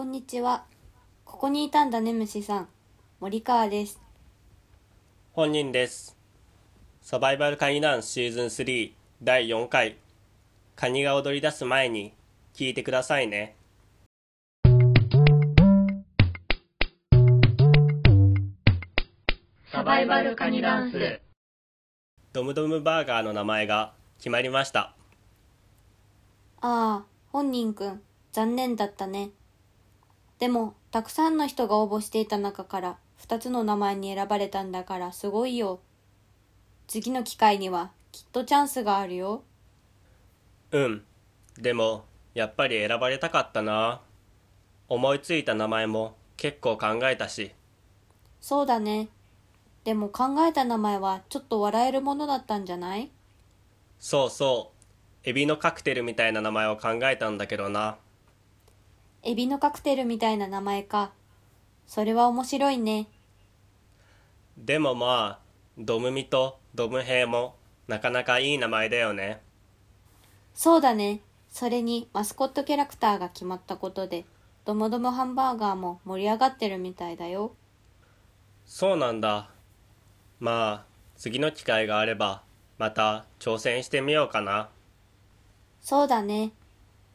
こんにちは。ここにいたんだね、虫さん。森川です。本人です。サバイバルカニダンスシーズン3第4回。カニが踊り出す前に聞いてくださいね。サバイバルカニダンス。ドムドムバーガーの名前が決まりました。ああ、本人くん、残念だったね。でも、たくさんの人が応募していた中から、二つの名前に選ばれたんだからすごいよ。次の機会には、きっとチャンスがあるよ。うん。でも、やっぱり選ばれたかったな。思いついた名前も結構考えたし。そうだね。でも考えた名前はちょっと笑えるものだったんじゃない？そうそう。エビのカクテルみたいな名前を考えたんだけどな。エビのカクテルみたいな名前か。それは面白いね。でもまあ、ドムミとドムヘイもなかなかいい名前だよね。そうだね。それにマスコットキャラクターが決まったことで、ドムドムハンバーガーも盛り上がってるみたいだよ。そうなんだ。まあ、次の機会があれば、また挑戦してみようかな。そうだね。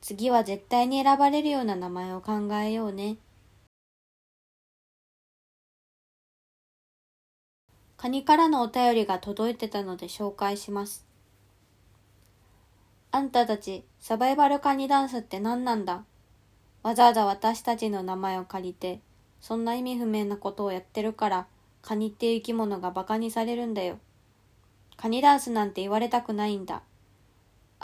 次は絶対に選ばれるような名前を考えようね。カニからのお便りが届いてたので紹介します。あんたたち、サバイバルカニダンスって何なんだ？わざわざ私たちの名前を借りて、そんな意味不明なことをやってるから、カニっていう生き物がバカにされるんだよ。カニダンスなんて言われたくないんだ。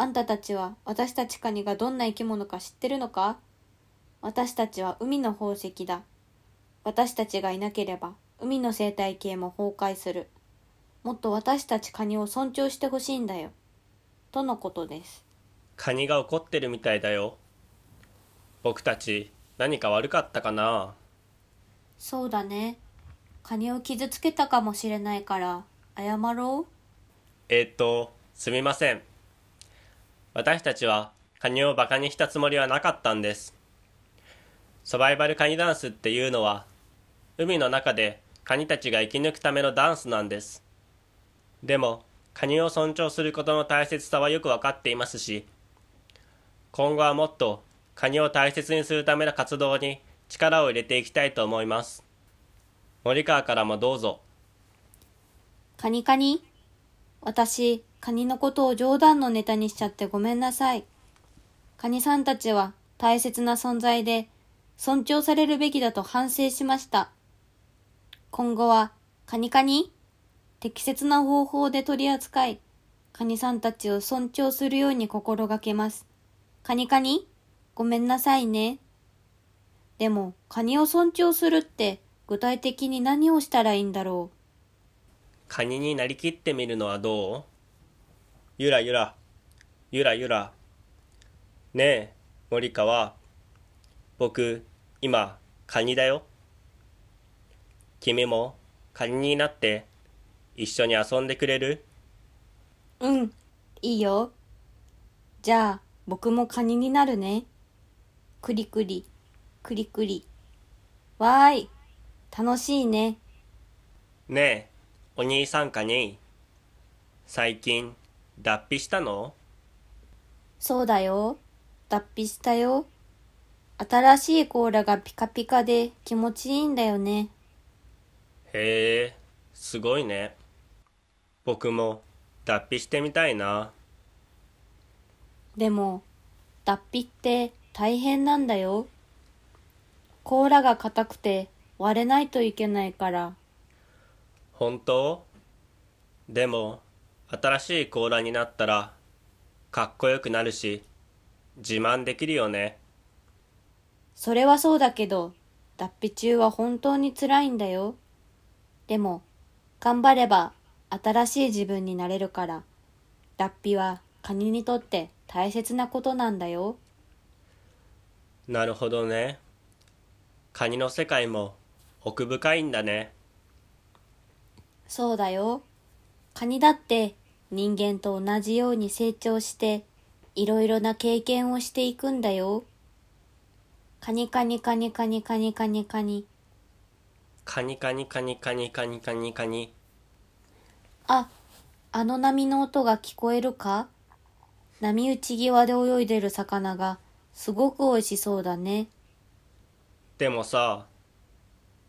あんたたちは私たちカニがどんな生き物か知ってるのか？私たちは海の宝石だ。私たちがいなければ海の生態系も崩壊する。もっと私たちカニを尊重してほしいんだよ。とのことです。カニが怒ってるみたいだよ。僕たち何か悪かったかな？そうだね。カニを傷つけたかもしれないから謝ろう。えーっと、すみません。私たちはカニをバカにしたつもりはなかったんです。サバイバルカニダンスっていうのは、海の中でカニたちが生き抜くためのダンスなんです。でも、カニを尊重することの大切さはよくわかっていますし、今後はもっとカニを大切にするための活動に力を入れていきたいと思います。森川からもどうぞ。カニカニ？私、カニのことを冗談のネタにしちゃってごめんなさい。カニさんたちは大切な存在で尊重されるべきだと反省しました。今後は、カニカニ？適切な方法で取り扱い、カニさんたちを尊重するように心がけます。カニカニ？ごめんなさいね。でも、カニを尊重するって具体的に何をしたらいいんだろう？カニになりきってみるのはどう？ゆらゆら、ゆらゆら。ねえ、森川。僕、今、カニだよ。君も、カニになって、一緒に遊んでくれる？うん、いいよ。じゃあ、僕もカニになるね。くりくり、くりくり。わーい、楽しいね。ねえ、お兄さんカニ。最近、脱皮したの？そうだよ。脱皮したよ。新しい甲羅がピカピカで気持ちいいんだよね。へえ、すごいね。僕も、脱皮してみたいな。でも、脱皮って大変なんだよ。甲羅が硬くて割れないといけないから。本当？でも新しい甲羅になったらかっこよくなるし自慢できるよねそれはそうだけど、脱皮中は本当に辛いんだよ。でも、頑張れば新しい自分になれるから、脱皮はカニにとって大切なことなんだよ。なるほどねカニの世界も奥深いんだねそうだよ。カニだって人間と同じように成長して、いろいろな経験をしていくんだよ。カニカニカニカニカニカニカニ。カニカニカニカニカニカニカニ。あ、あの波の音が聞こえるか？波打ち際で泳いでる魚がすごく美味しそうだね。でもさ、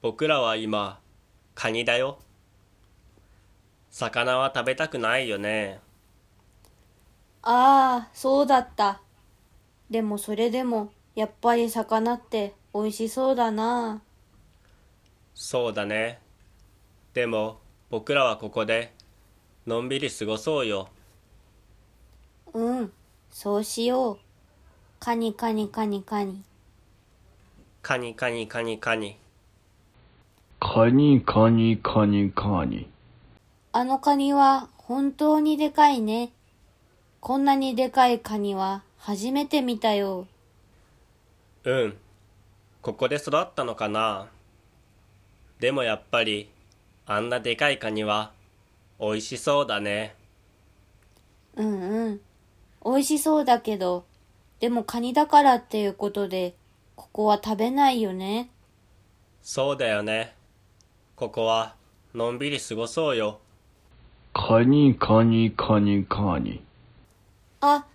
僕らは今、カニだよ。魚は食べたくないよね。ああ、そうだった。でもそれでも、やっぱり魚って美味しそうだな。そうだね。でも、僕らはここで、のんびり過ごそうよ。うん、そうしよう。カニカニカニカニ。カニカニカニカニ。カニカニカニカニ。あのカニは本当にでかいね。こんなにでかいカニは初めて見たよ。うん。ここで育ったのかな。でもやっぱり、あんなでかいカニは、美味しそうだね。うんうん。美味しそうだけど、でもカニだからっていうことで、ここは食べないよね。そうだよね。ここは、のんびり過ごそうよ。カニカニカニカニ。あ、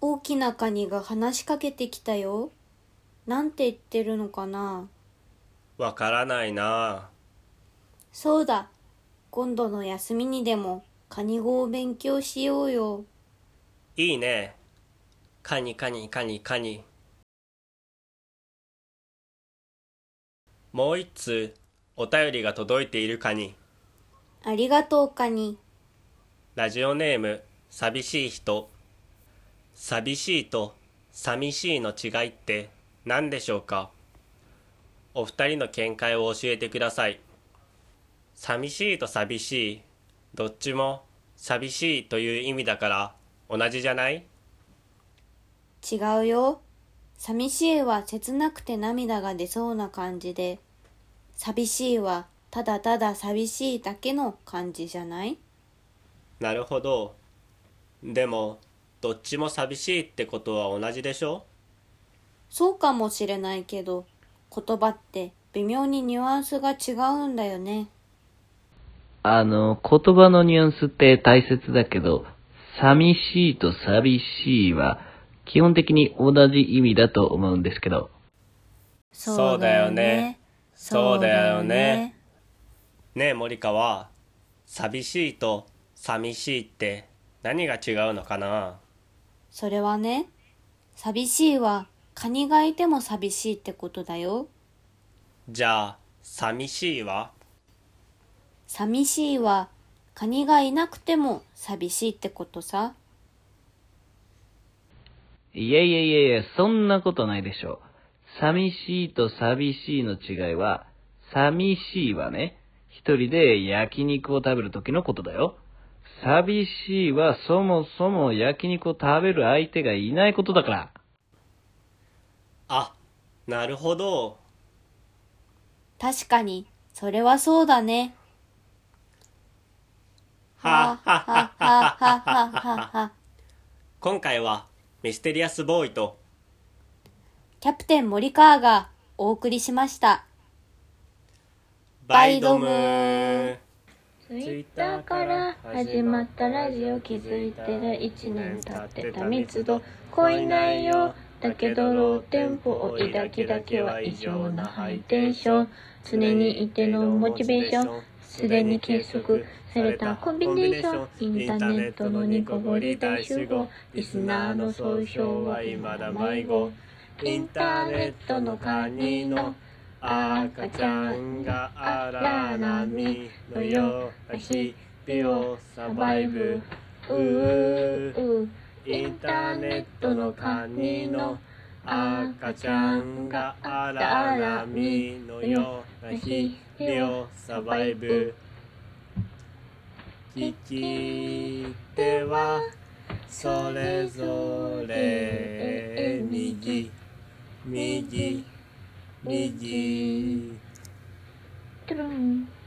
大きなカニが話しかけてきたよ。なんて言ってるのかなわからないなそうだ。今度の休みにでもカニ語を勉強しようよ。いいね。カニカニカニカニ。もう一通、お便りが届いているカニ。ありがとうカニ。ラジオネーム、寂しい人。寂しいと寂しいの違いって何でしょうか？お二人の見解を教えてください。寂しいと寂しい、どっちも寂しいという意味だから同じじゃない？違うよ。寂しいは切なくて涙が出そうな感じで、寂しいはただただ寂しいだけの感じじゃない？なるほど。でも、どっちも寂しいってことは同じでしょ？そうかもしれないけど、言葉って微妙にニュアンスが違うんだよね。あの、言葉のニュアンスって大切だけど、寂しいと寂しいは、基本的に同じ意味だと思うんですけど。そうだよねそうだよね。ねえ森川、寂しいと寂しいって何が違うのかな？それはね、寂しいはカニがいても寂しいってことだよ。じゃあ、寂しいは？寂しいはカニがいなくても寂しいってことさ。いやいやいやいや、そんなことないでしょう。寂しいと寂しいの違いは、寂しいはね、一人で焼肉を食べる時のことだよ。寂しいはそもそも焼肉を食べる相手がいないことだから。あ、なるほど。確かに、それはそうだね。はははははははは。今回はミステリアスボーイとキャプテン森川がお送りしました。バイドムーツイッターから始まったラジオ気づいてら1年経ってた密度濃い内容だけどローテンポを抱きだけは異常なハイテンション常にいてのモチベーションすでに計測されたコンビネーションインターネットのニコゴリ大集合。リスナーの総称は未だ迷子。インターネットのカニの赤ちゃんが荒波のよ。うな日々をサバイブ。うーインターネットのカニの。赤ちゃんが荒波のよ。うな日々をサバイブ。聞き手はそれぞれ。右。右。Biji. Trum.